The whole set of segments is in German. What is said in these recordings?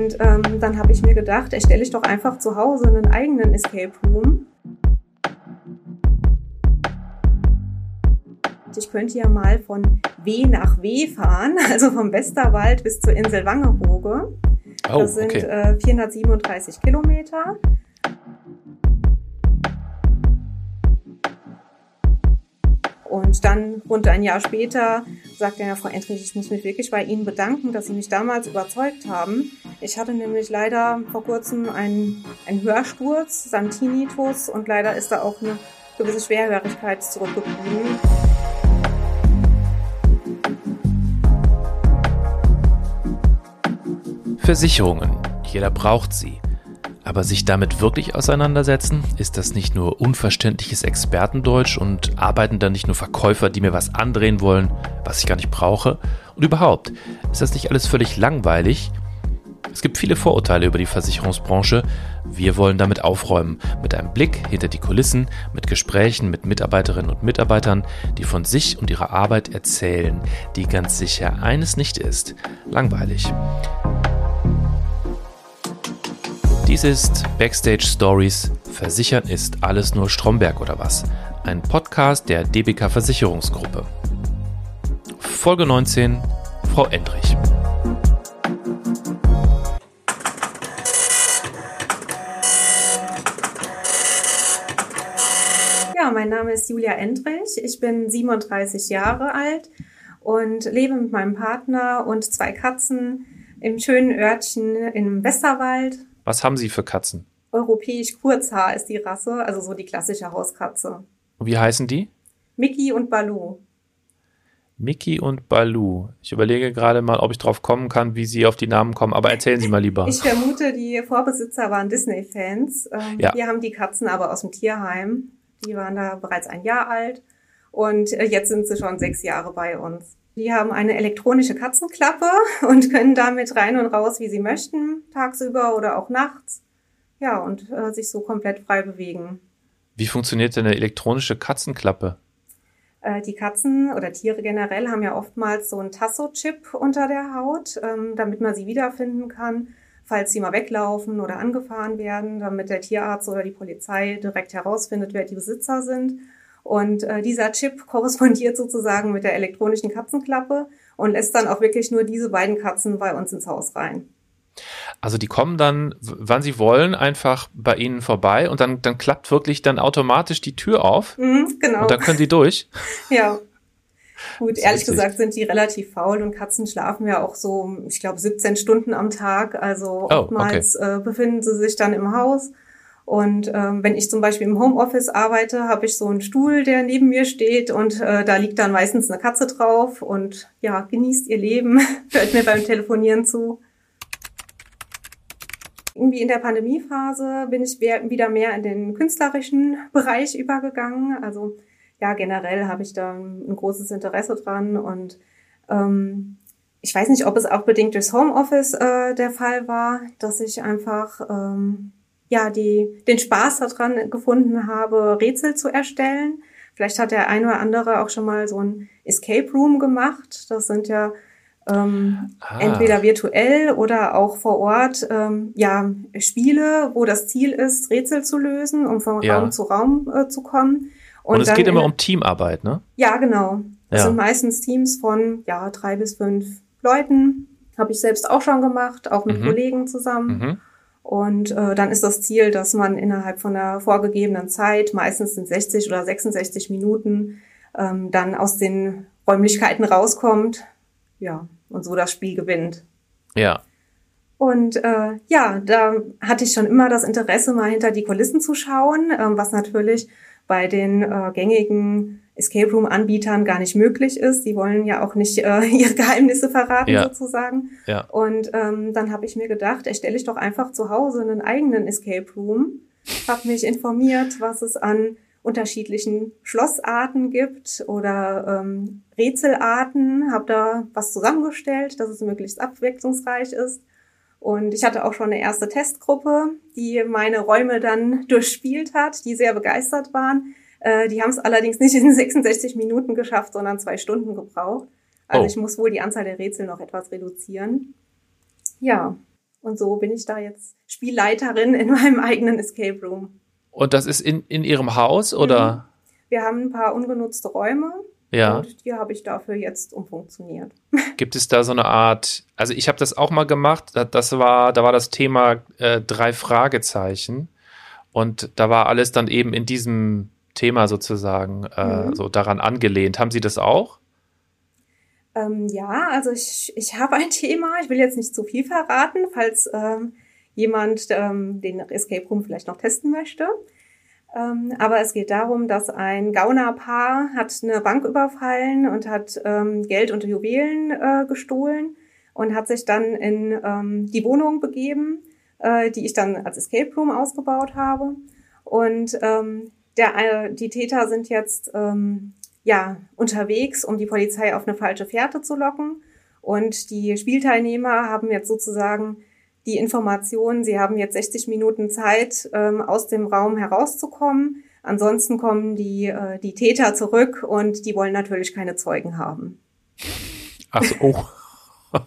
Und ähm, dann habe ich mir gedacht, erstelle ich doch einfach zu Hause einen eigenen Escape Room. Ich könnte ja mal von W nach W fahren, also vom Westerwald bis zur Insel Wangerooge. Oh, das sind okay. äh, 437 Kilometer. Und dann rund ein Jahr später sagte er, Frau Entrich, ich muss mich wirklich bei Ihnen bedanken, dass Sie mich damals überzeugt haben. Ich hatte nämlich leider vor kurzem einen, einen Hörsturz, Santinitus und leider ist da auch eine gewisse Schwerhörigkeit zurückgeblieben. Versicherungen. Jeder braucht sie. Aber sich damit wirklich auseinandersetzen, ist das nicht nur unverständliches Expertendeutsch und arbeiten dann nicht nur Verkäufer, die mir was andrehen wollen, was ich gar nicht brauche? Und überhaupt, ist das nicht alles völlig langweilig? Es gibt viele Vorurteile über die Versicherungsbranche. Wir wollen damit aufräumen, mit einem Blick hinter die Kulissen, mit Gesprächen mit Mitarbeiterinnen und Mitarbeitern, die von sich und ihrer Arbeit erzählen, die ganz sicher eines nicht ist, langweilig. Dies ist Backstage Stories. Versichern ist alles nur Stromberg oder was? Ein Podcast der DBK Versicherungsgruppe. Folge 19. Frau Endrich. Ja, mein Name ist Julia Endrich. Ich bin 37 Jahre alt und lebe mit meinem Partner und zwei Katzen im schönen Örtchen im Westerwald was haben Sie für Katzen? Europäisch Kurzhaar ist die Rasse, also so die klassische Hauskatze. Und wie heißen die? Mickey und Baloo. Mickey und Baloo. Ich überlege gerade mal, ob ich drauf kommen kann, wie Sie auf die Namen kommen, aber erzählen Sie mal lieber. Ich vermute, die Vorbesitzer waren Disney-Fans. Ähm, ja. Wir haben die Katzen aber aus dem Tierheim. Die waren da bereits ein Jahr alt und äh, jetzt sind sie schon sechs Jahre bei uns. Die haben eine elektronische Katzenklappe und können damit rein und raus, wie sie möchten, tagsüber oder auch nachts. Ja, und äh, sich so komplett frei bewegen. Wie funktioniert denn eine elektronische Katzenklappe? Äh, die Katzen oder Tiere generell haben ja oftmals so einen Tasso-Chip unter der Haut, ähm, damit man sie wiederfinden kann, falls sie mal weglaufen oder angefahren werden, damit der Tierarzt oder die Polizei direkt herausfindet, wer die Besitzer sind. Und äh, dieser Chip korrespondiert sozusagen mit der elektronischen Katzenklappe und lässt dann auch wirklich nur diese beiden Katzen bei uns ins Haus rein. Also die kommen dann, wann sie wollen, einfach bei ihnen vorbei und dann, dann klappt wirklich dann automatisch die Tür auf. Mhm, genau. Und dann können sie durch. Ja. Gut, ehrlich richtig. gesagt sind die relativ faul und Katzen schlafen ja auch so, ich glaube, 17 Stunden am Tag. Also oh, oftmals okay. äh, befinden sie sich dann im Haus und ähm, wenn ich zum Beispiel im Homeoffice arbeite, habe ich so einen Stuhl, der neben mir steht und äh, da liegt dann meistens eine Katze drauf und ja, genießt ihr Leben, hört mir beim Telefonieren zu. Irgendwie in der Pandemiephase bin ich wieder mehr in den künstlerischen Bereich übergegangen. Also ja, generell habe ich da ein großes Interesse dran und ähm, ich weiß nicht, ob es auch bedingt durchs Homeoffice äh, der Fall war, dass ich einfach ähm, ja, die, den Spaß daran gefunden habe, Rätsel zu erstellen. Vielleicht hat der eine oder andere auch schon mal so ein Escape Room gemacht. Das sind ja ähm, ah. entweder virtuell oder auch vor Ort ähm, ja Spiele, wo das Ziel ist, Rätsel zu lösen, um von ja. Raum zu Raum äh, zu kommen. Und, Und es geht immer um Teamarbeit, ne? Ja, genau. Das ja. sind meistens Teams von ja drei bis fünf Leuten. Habe ich selbst auch schon gemacht, auch mit mhm. Kollegen zusammen. Mhm. Und äh, dann ist das Ziel, dass man innerhalb von der vorgegebenen Zeit, meistens sind 60 oder 66 Minuten, ähm, dann aus den Räumlichkeiten rauskommt, ja, und so das Spiel gewinnt. Ja. Und äh, ja, da hatte ich schon immer das Interesse, mal hinter die Kulissen zu schauen, ähm, was natürlich bei den äh, gängigen Escape Room Anbietern gar nicht möglich ist. Die wollen ja auch nicht äh, ihre Geheimnisse verraten ja. sozusagen. Ja. Und ähm, dann habe ich mir gedacht, erstelle ich doch einfach zu Hause einen eigenen Escape Room. Habe mich informiert, was es an unterschiedlichen Schlossarten gibt oder ähm, Rätselarten. Habe da was zusammengestellt, dass es möglichst abwechslungsreich ist. Und ich hatte auch schon eine erste Testgruppe, die meine Räume dann durchspielt hat, die sehr begeistert waren. Äh, die haben es allerdings nicht in 66 Minuten geschafft, sondern zwei Stunden gebraucht. Also oh. ich muss wohl die Anzahl der Rätsel noch etwas reduzieren. Ja, Und so bin ich da jetzt Spielleiterin in meinem eigenen Escape Room. Und das ist in, in Ihrem Haus oder? Mhm. Wir haben ein paar ungenutzte Räume. Ja. Und die habe ich dafür jetzt umfunktioniert. Gibt es da so eine Art, also ich habe das auch mal gemacht, das war, da war das Thema äh, drei Fragezeichen. Und da war alles dann eben in diesem Thema sozusagen äh, mhm. so daran angelehnt. Haben Sie das auch? Ähm, ja, also ich, ich habe ein Thema. Ich will jetzt nicht zu viel verraten, falls ähm, jemand ähm, den Escape Room vielleicht noch testen möchte. Ähm, aber es geht darum, dass ein Gaunerpaar hat eine Bank überfallen und hat ähm, Geld und Juwelen äh, gestohlen und hat sich dann in ähm, die Wohnung begeben, äh, die ich dann als Escape Room ausgebaut habe. Und ähm, der, äh, die Täter sind jetzt ähm, ja unterwegs, um die Polizei auf eine falsche Fährte zu locken. Und die Spielteilnehmer haben jetzt sozusagen die Information, sie haben jetzt 60 Minuten Zeit, ähm, aus dem Raum herauszukommen. Ansonsten kommen die, äh, die Täter zurück und die wollen natürlich keine Zeugen haben. Ach so, oh.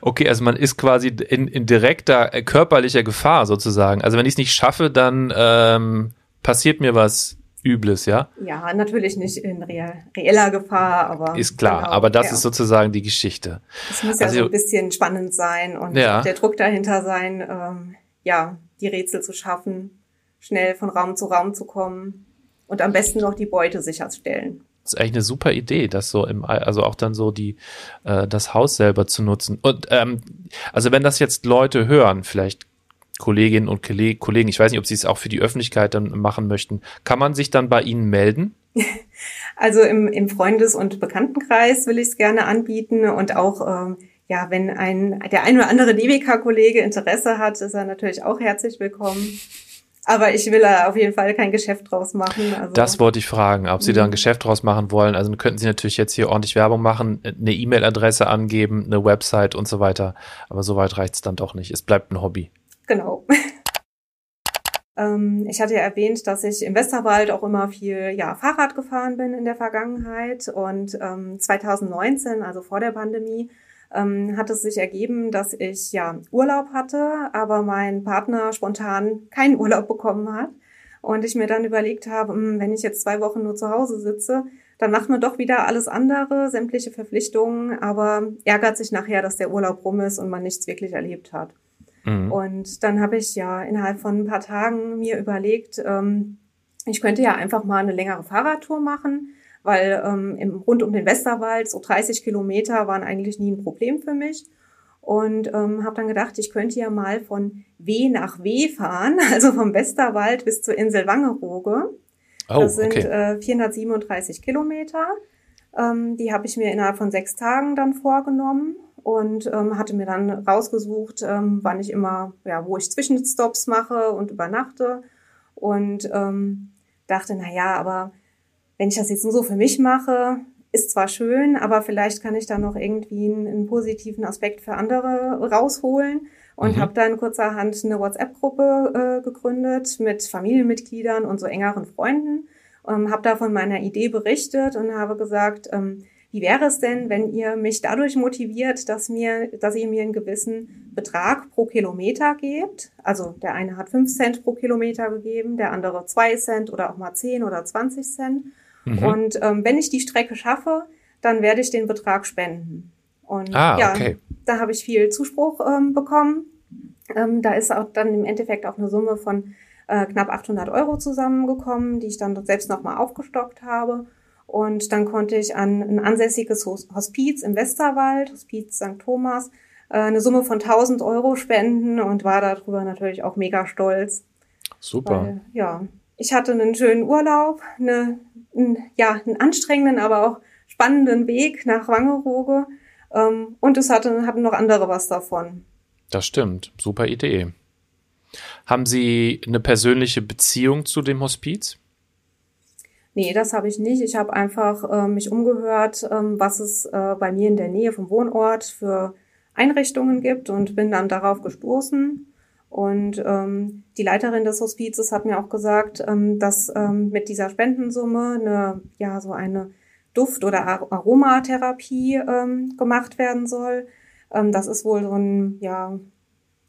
Okay, also man ist quasi in, in direkter äh, körperlicher Gefahr sozusagen. Also wenn ich es nicht schaffe, dann ähm, passiert mir was Übles, ja? Ja, natürlich nicht in reeller Gefahr, aber. Ist klar, genau, aber das ja. ist sozusagen die Geschichte. Es muss ja also, so ein bisschen spannend sein und ja. der Druck dahinter sein, ähm, ja, die Rätsel zu schaffen, schnell von Raum zu Raum zu kommen und am besten noch die Beute sicherstellen. Das ist eigentlich eine super Idee, das so im, also auch dann so die, äh, das Haus selber zu nutzen. Und ähm, also wenn das jetzt Leute hören, vielleicht Kolleginnen und Kollegen, ich weiß nicht, ob Sie es auch für die Öffentlichkeit dann machen möchten, kann man sich dann bei Ihnen melden? Also im, im Freundes- und Bekanntenkreis will ich es gerne anbieten und auch ähm, ja, wenn ein der ein oder andere DWK-Kollege Interesse hat, ist er natürlich auch herzlich willkommen. Aber ich will da auf jeden Fall kein Geschäft draus machen. Also. Das wollte ich fragen, ob Sie da ein mhm. Geschäft draus machen wollen. Also könnten Sie natürlich jetzt hier ordentlich Werbung machen, eine E-Mail-Adresse angeben, eine Website und so weiter. Aber soweit reicht es dann doch nicht. Es bleibt ein Hobby. Genau. Ähm, ich hatte ja erwähnt, dass ich im Westerwald auch immer viel ja, Fahrrad gefahren bin in der Vergangenheit. Und ähm, 2019, also vor der Pandemie, ähm, hat es sich ergeben, dass ich ja Urlaub hatte, aber mein Partner spontan keinen Urlaub bekommen hat. Und ich mir dann überlegt habe, hm, wenn ich jetzt zwei Wochen nur zu Hause sitze, dann macht man doch wieder alles andere, sämtliche Verpflichtungen, aber ärgert sich nachher, dass der Urlaub rum ist und man nichts wirklich erlebt hat. Mhm. Und dann habe ich ja innerhalb von ein paar Tagen mir überlegt, ähm, ich könnte ja einfach mal eine längere Fahrradtour machen, weil ähm, im, rund um den Westerwald so 30 Kilometer waren eigentlich nie ein Problem für mich. Und ähm, habe dann gedacht, ich könnte ja mal von W nach W fahren, also vom Westerwald bis zur Insel Wangerooge. Oh, das sind okay. äh, 437 Kilometer. Ähm, die habe ich mir innerhalb von sechs Tagen dann vorgenommen und ähm, hatte mir dann rausgesucht, ähm, wann ich immer, ja, wo ich Zwischenstops mache und übernachte und ähm, dachte, na ja, aber wenn ich das jetzt nur so für mich mache, ist zwar schön, aber vielleicht kann ich da noch irgendwie einen, einen positiven Aspekt für andere rausholen und mhm. habe dann kurzerhand eine WhatsApp-Gruppe äh, gegründet mit Familienmitgliedern und so engeren Freunden, ähm, habe da von meiner Idee berichtet und habe gesagt, ähm, wie wäre es denn, wenn ihr mich dadurch motiviert, dass mir, dass ihr mir einen gewissen Betrag pro Kilometer gebt? Also der eine hat fünf Cent pro Kilometer gegeben, der andere zwei Cent oder auch mal zehn oder zwanzig Cent. Mhm. Und ähm, wenn ich die Strecke schaffe, dann werde ich den Betrag spenden. Und ah, ja, okay. da habe ich viel Zuspruch ähm, bekommen. Ähm, da ist auch dann im Endeffekt auch eine Summe von äh, knapp 800 Euro zusammengekommen, die ich dann selbst nochmal aufgestockt habe. Und dann konnte ich an ein ansässiges Hospiz im Westerwald, Hospiz St. Thomas, äh, eine Summe von 1000 Euro spenden und war darüber natürlich auch mega stolz. Super. Weil, ja, ich hatte einen schönen Urlaub, eine, einen, ja, einen anstrengenden, aber auch spannenden Weg nach Wangerooge. Ähm, und es hatte, hatten noch andere was davon. Das stimmt. Super Idee. Haben Sie eine persönliche Beziehung zu dem Hospiz? Nee, das habe ich nicht. Ich habe einfach äh, mich umgehört, ähm, was es äh, bei mir in der Nähe vom Wohnort für Einrichtungen gibt und bin dann darauf gestoßen. Und ähm, die Leiterin des Hospizes hat mir auch gesagt, ähm, dass ähm, mit dieser Spendensumme eine, ja, so eine Duft- oder Aromatherapie ähm, gemacht werden soll. Ähm, das ist wohl so ein, ja,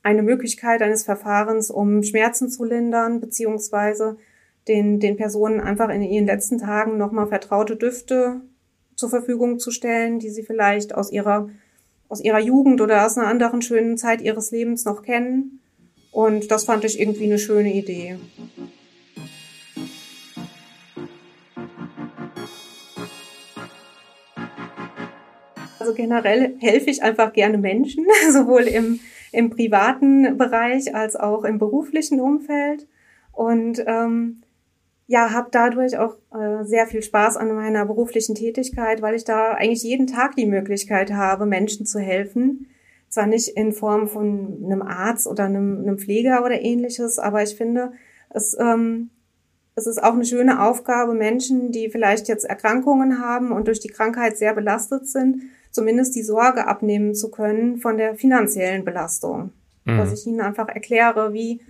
eine Möglichkeit eines Verfahrens, um Schmerzen zu lindern, beziehungsweise den, den Personen einfach in ihren letzten Tagen nochmal vertraute Düfte zur Verfügung zu stellen, die sie vielleicht aus ihrer, aus ihrer Jugend oder aus einer anderen schönen Zeit ihres Lebens noch kennen. Und das fand ich irgendwie eine schöne Idee. Also generell helfe ich einfach gerne Menschen, sowohl im, im privaten Bereich als auch im beruflichen Umfeld. Und ähm, ja, habe dadurch auch äh, sehr viel Spaß an meiner beruflichen Tätigkeit, weil ich da eigentlich jeden Tag die Möglichkeit habe, Menschen zu helfen. Zwar nicht in Form von einem Arzt oder einem, einem Pfleger oder ähnliches, aber ich finde, es, ähm, es ist auch eine schöne Aufgabe, Menschen, die vielleicht jetzt Erkrankungen haben und durch die Krankheit sehr belastet sind, zumindest die Sorge abnehmen zu können von der finanziellen Belastung. Mhm. Dass ich ihnen einfach erkläre, wie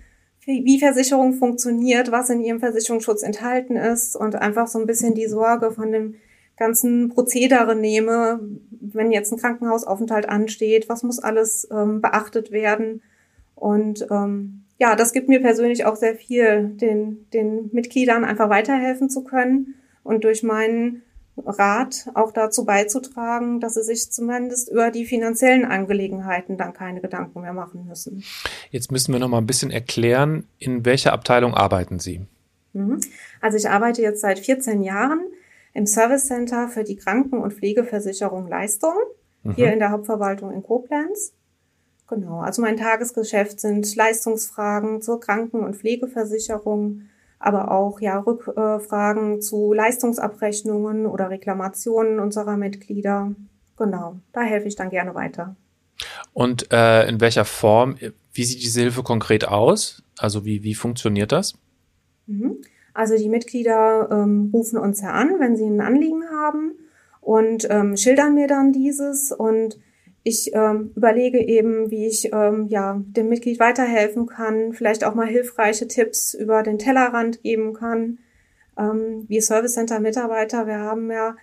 wie Versicherung funktioniert, was in ihrem Versicherungsschutz enthalten ist und einfach so ein bisschen die Sorge von dem ganzen Prozedere nehme, wenn jetzt ein Krankenhausaufenthalt ansteht, was muss alles ähm, beachtet werden. Und ähm, ja, das gibt mir persönlich auch sehr viel, den, den Mitgliedern einfach weiterhelfen zu können und durch meinen Rat auch dazu beizutragen, dass sie sich zumindest über die finanziellen Angelegenheiten dann keine Gedanken mehr machen müssen. Jetzt müssen wir noch mal ein bisschen erklären, in welcher Abteilung arbeiten Sie? Mhm. Also ich arbeite jetzt seit 14 Jahren im Service Center für die Kranken- und Pflegeversicherung Leistung mhm. hier in der Hauptverwaltung in Koblenz. Genau, also mein Tagesgeschäft sind Leistungsfragen zur Kranken- und Pflegeversicherung, aber auch ja Rückfragen zu Leistungsabrechnungen oder Reklamationen unserer Mitglieder. Genau, da helfe ich dann gerne weiter. Und äh, in welcher Form, wie sieht diese Hilfe konkret aus? Also wie, wie funktioniert das? Mhm. Also die Mitglieder ähm, rufen uns ja an, wenn sie ein Anliegen haben und ähm, schildern mir dann dieses und ich ähm, überlege eben, wie ich ähm, ja dem Mitglied weiterhelfen kann, vielleicht auch mal hilfreiche Tipps über den Tellerrand geben kann. Ähm, wir Service Center Mitarbeiter, wir haben ja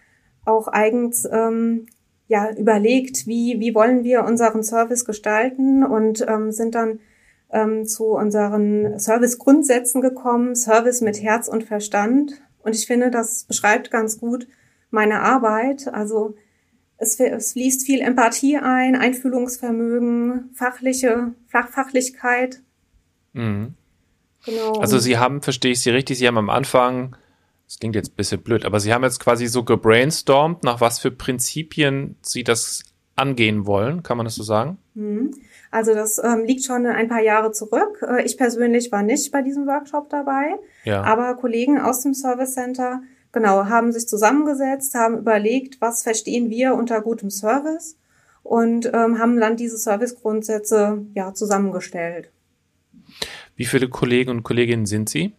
auch eigens ähm, ja überlegt, wie wie wollen wir unseren Service gestalten und ähm, sind dann ähm, zu unseren Service Grundsätzen gekommen, Service mit Herz und Verstand. Und ich finde, das beschreibt ganz gut meine Arbeit. Also es, es fließt viel Empathie ein, Einfühlungsvermögen, fachliche Fach, Fachlichkeit. Mhm. Genau. Also Sie haben, verstehe ich Sie richtig, Sie haben am Anfang, das klingt jetzt ein bisschen blöd, aber Sie haben jetzt quasi so gebrainstormt, nach was für Prinzipien Sie das angehen wollen, kann man das so sagen? Mhm. Also das ähm, liegt schon ein paar Jahre zurück. Äh, ich persönlich war nicht bei diesem Workshop dabei, ja. aber Kollegen aus dem Service Center genau, haben sich zusammengesetzt, haben überlegt, was verstehen wir unter gutem Service und ähm, haben dann diese Servicegrundsätze ja zusammengestellt. Wie viele Kollegen und Kolleginnen sind Sie?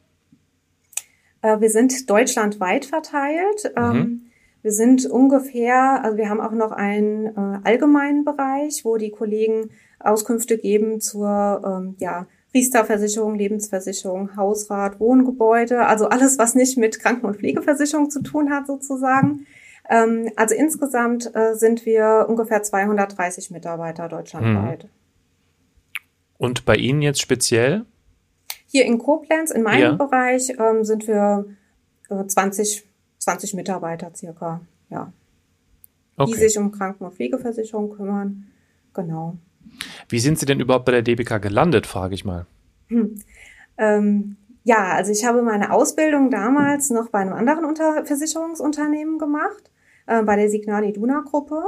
Äh, wir sind deutschlandweit verteilt. Mhm. Ähm, wir sind ungefähr, also wir haben auch noch einen äh, allgemeinen Bereich, wo die Kollegen Auskünfte geben zur ähm, ja, Riester-Versicherung, Lebensversicherung, Hausrat, Wohngebäude, also alles, was nicht mit Kranken- und Pflegeversicherung zu tun hat sozusagen. Ähm, also insgesamt äh, sind wir ungefähr 230 Mitarbeiter deutschlandweit. Hm. Und bei Ihnen jetzt speziell? Hier in Koblenz, in meinem ja. Bereich, ähm, sind wir äh, 20, 20 Mitarbeiter circa, ja. Okay. Die sich um Kranken- und Pflegeversicherung kümmern. Genau. Wie sind Sie denn überhaupt bei der DBK gelandet, frage ich mal. Hm. Ähm, ja, also ich habe meine Ausbildung damals noch bei einem anderen Unter Versicherungsunternehmen gemacht, äh, bei der Signal Iduna Gruppe.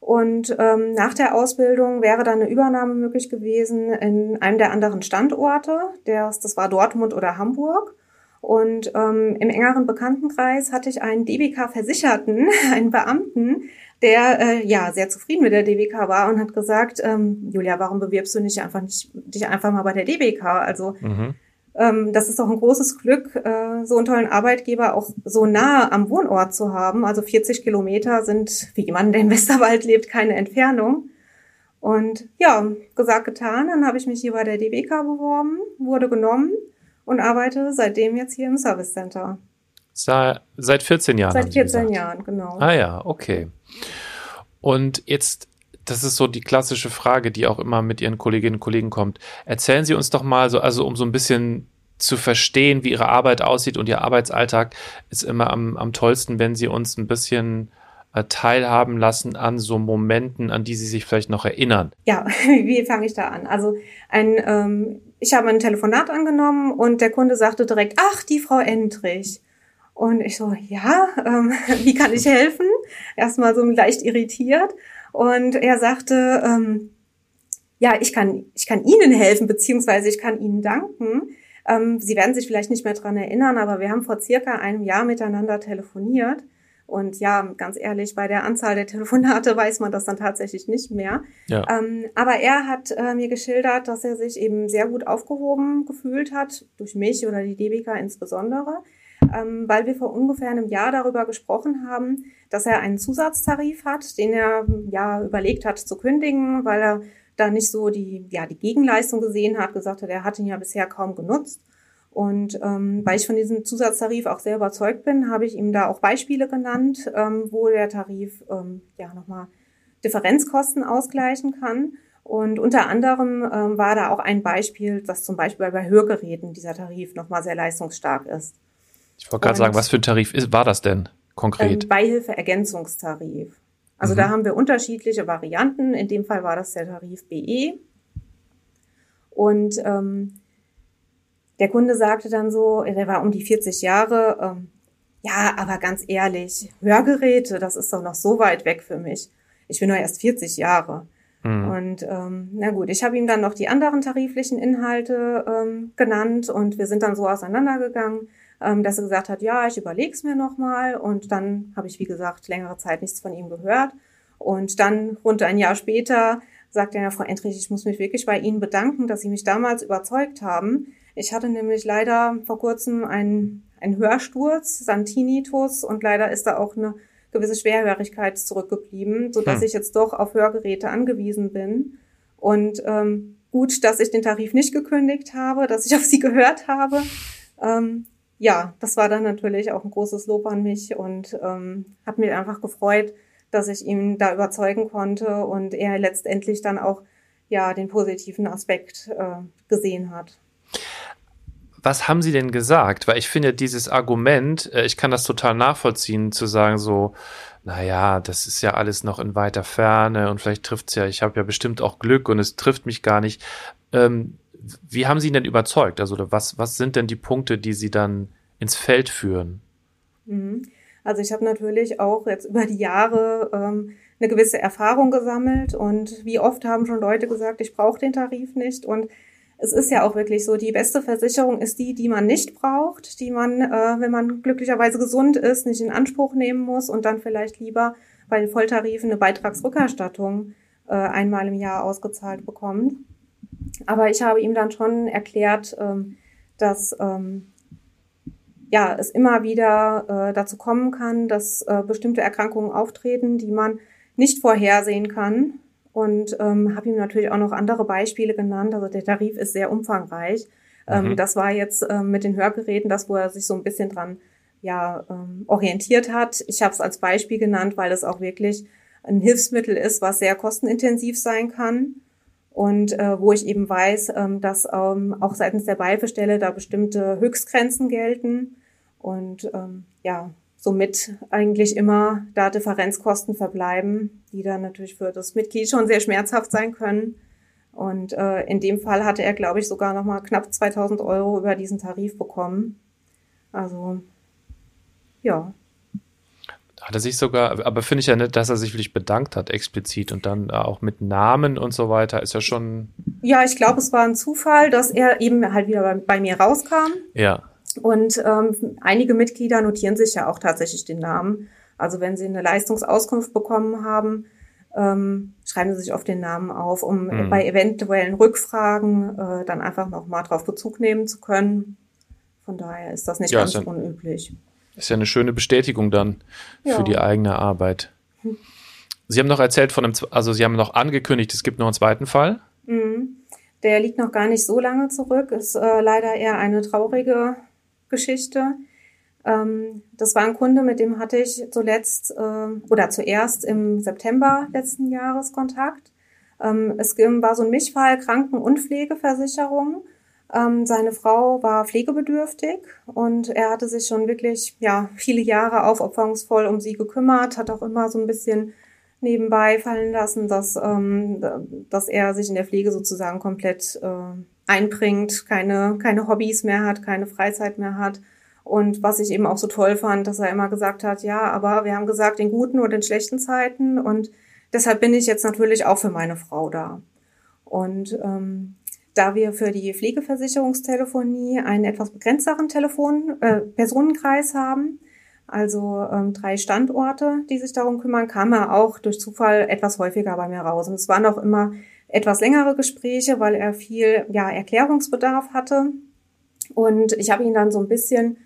Und ähm, nach der Ausbildung wäre dann eine Übernahme möglich gewesen in einem der anderen Standorte. Der, das war Dortmund oder Hamburg. Und ähm, im engeren Bekanntenkreis hatte ich einen DBK-Versicherten, einen Beamten, der äh, ja sehr zufrieden mit der DBK war und hat gesagt, ähm, Julia, warum bewirbst du nicht einfach nicht dich einfach mal bei der DBK? Also mhm. ähm, das ist doch ein großes Glück, äh, so einen tollen Arbeitgeber auch so nah am Wohnort zu haben. Also 40 Kilometer sind für jemanden, der im Westerwald lebt, keine Entfernung. Und ja, gesagt, getan. Dann habe ich mich hier bei der DBK beworben, wurde genommen und arbeite seitdem jetzt hier im Service Center. Seit 14 Jahren. Seit 14 Jahren, genau. Ah ja, okay. Und jetzt das ist so die klassische Frage, die auch immer mit Ihren Kolleginnen und Kollegen kommt. Erzählen Sie uns doch mal so, also um so ein bisschen zu verstehen, wie Ihre Arbeit aussieht und Ihr Arbeitsalltag ist immer am, am tollsten, wenn Sie uns ein bisschen äh, teilhaben lassen an so Momenten, an die Sie sich vielleicht noch erinnern. Ja, wie fange ich da an? Also ein, ähm, ich habe ein Telefonat angenommen und der Kunde sagte direkt, ach, die Frau Endrich. Und ich so, ja, ähm, wie kann ich helfen? Erstmal so leicht irritiert. Und er sagte, ähm, ja, ich kann, ich kann Ihnen helfen, beziehungsweise ich kann Ihnen danken. Ähm, Sie werden sich vielleicht nicht mehr dran erinnern, aber wir haben vor circa einem Jahr miteinander telefoniert. Und ja, ganz ehrlich, bei der Anzahl der Telefonate weiß man das dann tatsächlich nicht mehr. Ja. Ähm, aber er hat äh, mir geschildert, dass er sich eben sehr gut aufgehoben gefühlt hat, durch mich oder die DBK insbesondere ähm, weil wir vor ungefähr einem Jahr darüber gesprochen haben, dass er einen Zusatztarif hat, den er ja überlegt hat zu kündigen, weil er da nicht so die, ja, die Gegenleistung gesehen hat, gesagt hat, er hat ihn ja bisher kaum genutzt. Und ähm, weil ich von diesem Zusatztarif auch sehr überzeugt bin, habe ich ihm da auch Beispiele genannt, ähm, wo der Tarif ähm, ja nochmal Differenzkosten ausgleichen kann. Und unter anderem ähm, war da auch ein Beispiel, dass zum Beispiel bei Hörgeräten dieser Tarif nochmal sehr leistungsstark ist. Ich wollte gerade sagen, was für ein Tarif ist, war das denn konkret? Ähm, Beihilfe-Ergänzungstarif. Also mhm. da haben wir unterschiedliche Varianten. In dem Fall war das der Tarif BE. Und ähm, der Kunde sagte dann so, der war um die 40 Jahre, ähm, ja, aber ganz ehrlich, Hörgeräte, das ist doch noch so weit weg für mich. Ich bin nur erst 40 Jahre. Mhm. Und ähm, na gut, ich habe ihm dann noch die anderen tariflichen Inhalte ähm, genannt und wir sind dann so auseinandergegangen ähm, dass er gesagt hat, ja, ich überlege es mir nochmal. Und dann habe ich, wie gesagt, längere Zeit nichts von ihm gehört. Und dann rund ein Jahr später sagte er, Frau Entrich, ich muss mich wirklich bei Ihnen bedanken, dass Sie mich damals überzeugt haben. Ich hatte nämlich leider vor kurzem einen, einen Hörsturz, Santinitus, und leider ist da auch eine gewisse Schwerhörigkeit zurückgeblieben, so dass hm. ich jetzt doch auf Hörgeräte angewiesen bin. Und ähm, gut, dass ich den Tarif nicht gekündigt habe, dass ich auf sie gehört habe. Ähm, ja, das war dann natürlich auch ein großes Lob an mich und ähm, hat mich einfach gefreut, dass ich ihn da überzeugen konnte und er letztendlich dann auch ja den positiven Aspekt äh, gesehen hat. Was haben Sie denn gesagt? Weil ich finde dieses Argument, äh, ich kann das total nachvollziehen, zu sagen so, naja, das ist ja alles noch in weiter Ferne und vielleicht trifft's ja, ich habe ja bestimmt auch Glück und es trifft mich gar nicht. Ähm, wie haben Sie ihn denn überzeugt? Also was, was sind denn die Punkte, die Sie dann ins Feld führen? Mhm. Also ich habe natürlich auch jetzt über die Jahre ähm, eine gewisse Erfahrung gesammelt und wie oft haben schon Leute gesagt, ich brauche den Tarif nicht und es ist ja auch wirklich so, die beste Versicherung ist die, die man nicht braucht, die man, äh, wenn man glücklicherweise gesund ist, nicht in Anspruch nehmen muss und dann vielleicht lieber bei den Volltarifen eine Beitragsrückerstattung äh, einmal im Jahr ausgezahlt bekommt. Aber ich habe ihm dann schon erklärt, ähm, dass ähm, ja, es immer wieder äh, dazu kommen kann, dass äh, bestimmte Erkrankungen auftreten, die man nicht vorhersehen kann. Und ähm, habe ihm natürlich auch noch andere Beispiele genannt. Also der Tarif ist sehr umfangreich. Ähm, mhm. Das war jetzt ähm, mit den Hörgeräten das, wo er sich so ein bisschen dran ja, ähm, orientiert hat. Ich habe es als Beispiel genannt, weil es auch wirklich ein Hilfsmittel ist, was sehr kostenintensiv sein kann und äh, wo ich eben weiß, ähm, dass ähm, auch seitens der Beihilfestelle da bestimmte Höchstgrenzen gelten und ähm, ja, somit eigentlich immer da Differenzkosten verbleiben, die dann natürlich für das Mitglied schon sehr schmerzhaft sein können. Und äh, in dem Fall hatte er, glaube ich, sogar noch mal knapp 2000 Euro über diesen Tarif bekommen. Also ja, hat er sich sogar, aber finde ich ja nicht, dass er sich wirklich bedankt hat, explizit und dann auch mit Namen und so weiter, ist ja schon. Ja, ich glaube, es war ein Zufall, dass er eben halt wieder bei, bei mir rauskam. Ja. Und ähm, einige Mitglieder notieren sich ja auch tatsächlich den Namen. Also wenn sie eine Leistungsauskunft bekommen haben, ähm, schreiben sie sich auf den Namen auf, um mhm. bei eventuellen Rückfragen äh, dann einfach nochmal drauf Bezug nehmen zu können. Von daher ist das nicht ja, ganz unüblich. Ist ja eine schöne Bestätigung dann ja. für die eigene Arbeit. Sie haben noch erzählt von einem, also Sie haben noch angekündigt, es gibt noch einen zweiten Fall. Mhm. Der liegt noch gar nicht so lange zurück, ist äh, leider eher eine traurige Geschichte. Ähm, das war ein Kunde, mit dem hatte ich zuletzt äh, oder zuerst im September letzten Jahres Kontakt. Ähm, es war so ein Mischfall Kranken- und Pflegeversicherung. Ähm, seine Frau war pflegebedürftig und er hatte sich schon wirklich ja viele Jahre aufopferungsvoll um sie gekümmert, hat auch immer so ein bisschen nebenbei fallen lassen, dass, ähm, dass er sich in der Pflege sozusagen komplett äh, einbringt, keine, keine Hobbys mehr hat, keine Freizeit mehr hat. Und was ich eben auch so toll fand, dass er immer gesagt hat, ja, aber wir haben gesagt, in guten und in schlechten Zeiten. Und deshalb bin ich jetzt natürlich auch für meine Frau da. Und ähm, da wir für die Pflegeversicherungstelefonie einen etwas begrenzteren Telefon, äh, Personenkreis haben, also ähm, drei Standorte, die sich darum kümmern, kam er auch durch Zufall etwas häufiger bei mir raus. Und es waren auch immer etwas längere Gespräche, weil er viel ja, Erklärungsbedarf hatte. Und ich habe ihn dann so ein bisschen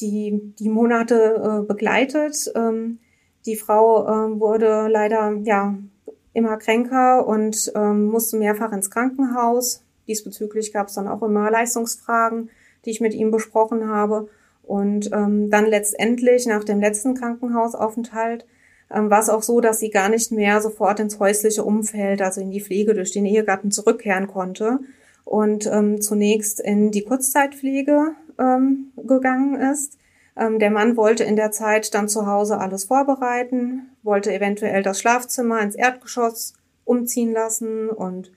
die, die Monate äh, begleitet. Ähm, die Frau äh, wurde leider ja immer kränker und ähm, musste mehrfach ins Krankenhaus. Diesbezüglich gab es dann auch immer Leistungsfragen, die ich mit ihm besprochen habe. Und ähm, dann letztendlich nach dem letzten Krankenhausaufenthalt ähm, war es auch so, dass sie gar nicht mehr sofort ins häusliche Umfeld, also in die Pflege durch den Ehegatten zurückkehren konnte und ähm, zunächst in die Kurzzeitpflege ähm, gegangen ist. Ähm, der Mann wollte in der Zeit dann zu Hause alles vorbereiten, wollte eventuell das Schlafzimmer ins Erdgeschoss umziehen lassen und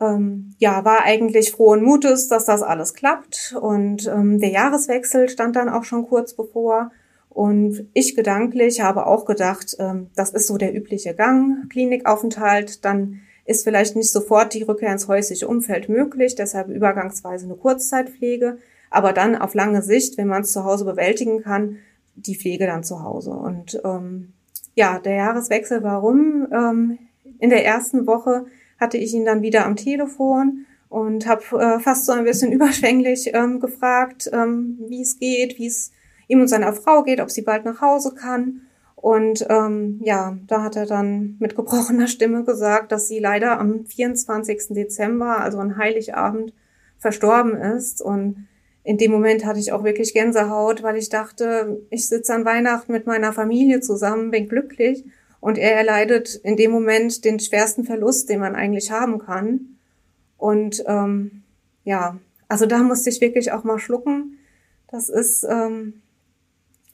ähm, ja, war eigentlich frohen Mutes, dass das alles klappt. Und ähm, der Jahreswechsel stand dann auch schon kurz bevor. Und ich gedanklich habe auch gedacht, ähm, das ist so der übliche Gang, Klinikaufenthalt, dann ist vielleicht nicht sofort die Rückkehr ins häusliche Umfeld möglich, deshalb übergangsweise eine Kurzzeitpflege, aber dann auf lange Sicht, wenn man es zu Hause bewältigen kann, die Pflege dann zu Hause. Und ähm, ja, der Jahreswechsel, warum? Ähm, in der ersten Woche hatte ich ihn dann wieder am Telefon und habe äh, fast so ein bisschen überschwänglich ähm, gefragt, ähm, wie es geht, wie es ihm und seiner Frau geht, ob sie bald nach Hause kann. Und ähm, ja, da hat er dann mit gebrochener Stimme gesagt, dass sie leider am 24. Dezember, also an Heiligabend, verstorben ist. Und in dem Moment hatte ich auch wirklich Gänsehaut, weil ich dachte, ich sitze an Weihnachten mit meiner Familie zusammen, bin glücklich und er erleidet in dem Moment den schwersten Verlust, den man eigentlich haben kann. Und ähm, ja, also da musste ich wirklich auch mal schlucken. Das ist ähm,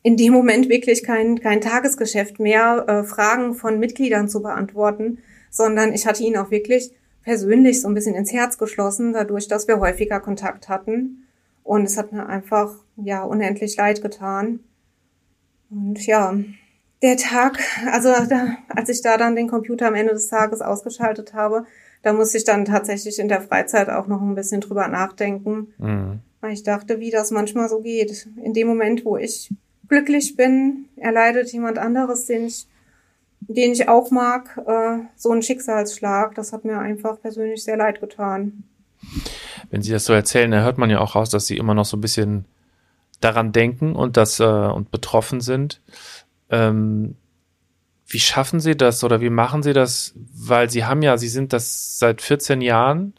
in dem Moment wirklich kein, kein Tagesgeschäft mehr, äh, Fragen von Mitgliedern zu beantworten, sondern ich hatte ihn auch wirklich persönlich so ein bisschen ins Herz geschlossen, dadurch, dass wir häufiger Kontakt hatten. Und es hat mir einfach, ja, unendlich leid getan. Und ja, der Tag, also da, als ich da dann den Computer am Ende des Tages ausgeschaltet habe, da musste ich dann tatsächlich in der Freizeit auch noch ein bisschen drüber nachdenken. Mhm. Weil ich dachte, wie das manchmal so geht. In dem Moment, wo ich glücklich bin, erleidet jemand anderes, den ich, den ich auch mag, äh, so einen Schicksalsschlag. Das hat mir einfach persönlich sehr leid getan. Wenn Sie das so erzählen, da hört man ja auch raus, dass Sie immer noch so ein bisschen daran denken und das äh, und betroffen sind. Ähm, wie schaffen Sie das oder wie machen Sie das? Weil Sie haben ja, Sie sind das seit 14 Jahren.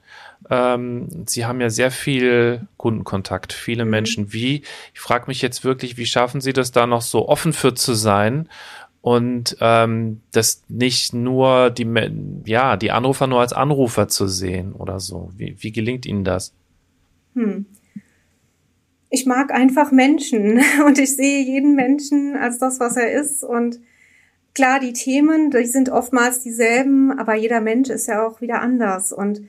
Ähm, Sie haben ja sehr viel Kundenkontakt, viele mhm. Menschen. Wie, ich frage mich jetzt wirklich, wie schaffen Sie das da noch so offen für zu sein und ähm, das nicht nur die, ja, die Anrufer nur als Anrufer zu sehen oder so? Wie, wie gelingt Ihnen das? Hm ich mag einfach Menschen und ich sehe jeden Menschen als das, was er ist. Und klar, die Themen, die sind oftmals dieselben, aber jeder Mensch ist ja auch wieder anders. Und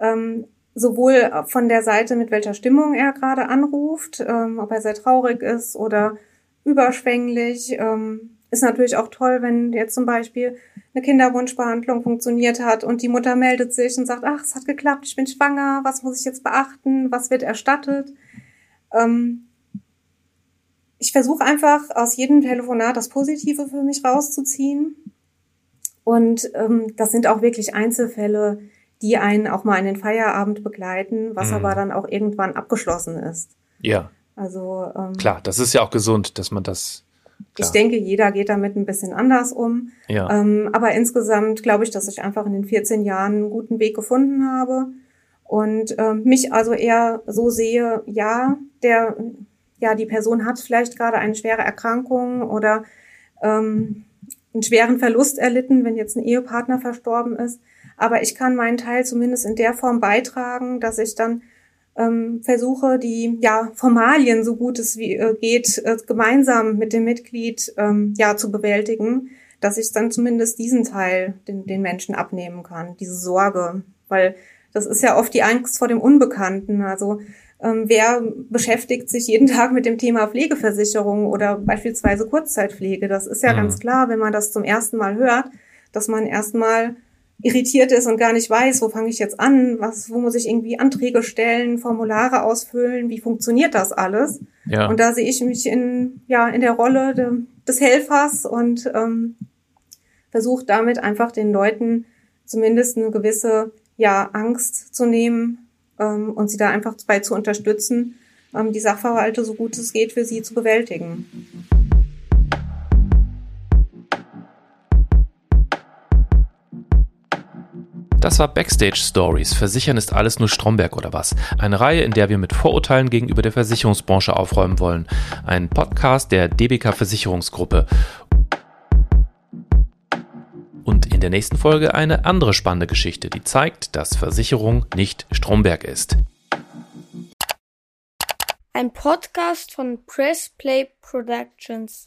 ähm, sowohl von der Seite, mit welcher Stimmung er gerade anruft, ähm, ob er sehr traurig ist oder überschwänglich, ähm, ist natürlich auch toll, wenn jetzt zum Beispiel eine Kinderwunschbehandlung funktioniert hat und die Mutter meldet sich und sagt, ach, es hat geklappt, ich bin schwanger, was muss ich jetzt beachten, was wird erstattet? Ähm, ich versuche einfach aus jedem Telefonat das Positive für mich rauszuziehen. Und ähm, das sind auch wirklich Einzelfälle, die einen auch mal in den Feierabend begleiten, was mhm. aber dann auch irgendwann abgeschlossen ist. Ja. Also ähm, klar, das ist ja auch gesund, dass man das. Klar. Ich denke, jeder geht damit ein bisschen anders um. Ja. Ähm, aber insgesamt glaube ich, dass ich einfach in den 14 Jahren einen guten Weg gefunden habe und äh, mich also eher so sehe, ja, der ja, die Person hat vielleicht gerade eine schwere Erkrankung oder ähm, einen schweren Verlust erlitten, wenn jetzt ein Ehepartner verstorben ist. Aber ich kann meinen Teil zumindest in der Form beitragen, dass ich dann ähm, versuche, die ja, Formalien, so gut es wie, äh, geht, äh, gemeinsam mit dem Mitglied ähm, ja, zu bewältigen, dass ich dann zumindest diesen Teil den, den Menschen abnehmen kann, diese Sorge. Weil das ist ja oft die Angst vor dem Unbekannten. Also ähm, wer beschäftigt sich jeden Tag mit dem Thema Pflegeversicherung oder beispielsweise Kurzzeitpflege? Das ist ja mhm. ganz klar, wenn man das zum ersten Mal hört, dass man erstmal irritiert ist und gar nicht weiß, wo fange ich jetzt an, was, wo muss ich irgendwie Anträge stellen, Formulare ausfüllen, wie funktioniert das alles? Ja. Und da sehe ich mich in, ja, in der Rolle de, des Helfers und ähm, versuche damit einfach den Leuten zumindest eine gewisse ja, Angst zu nehmen, ähm, und sie da einfach dabei zu unterstützen, ähm, die Sachverhalte so gut es geht für sie zu bewältigen. Das war Backstage Stories. Versichern ist alles nur Stromberg oder was? Eine Reihe, in der wir mit Vorurteilen gegenüber der Versicherungsbranche aufräumen wollen. Ein Podcast der DBK Versicherungsgruppe. In der nächsten Folge eine andere spannende Geschichte, die zeigt, dass Versicherung nicht Stromberg ist. Ein Podcast von Press Play Productions.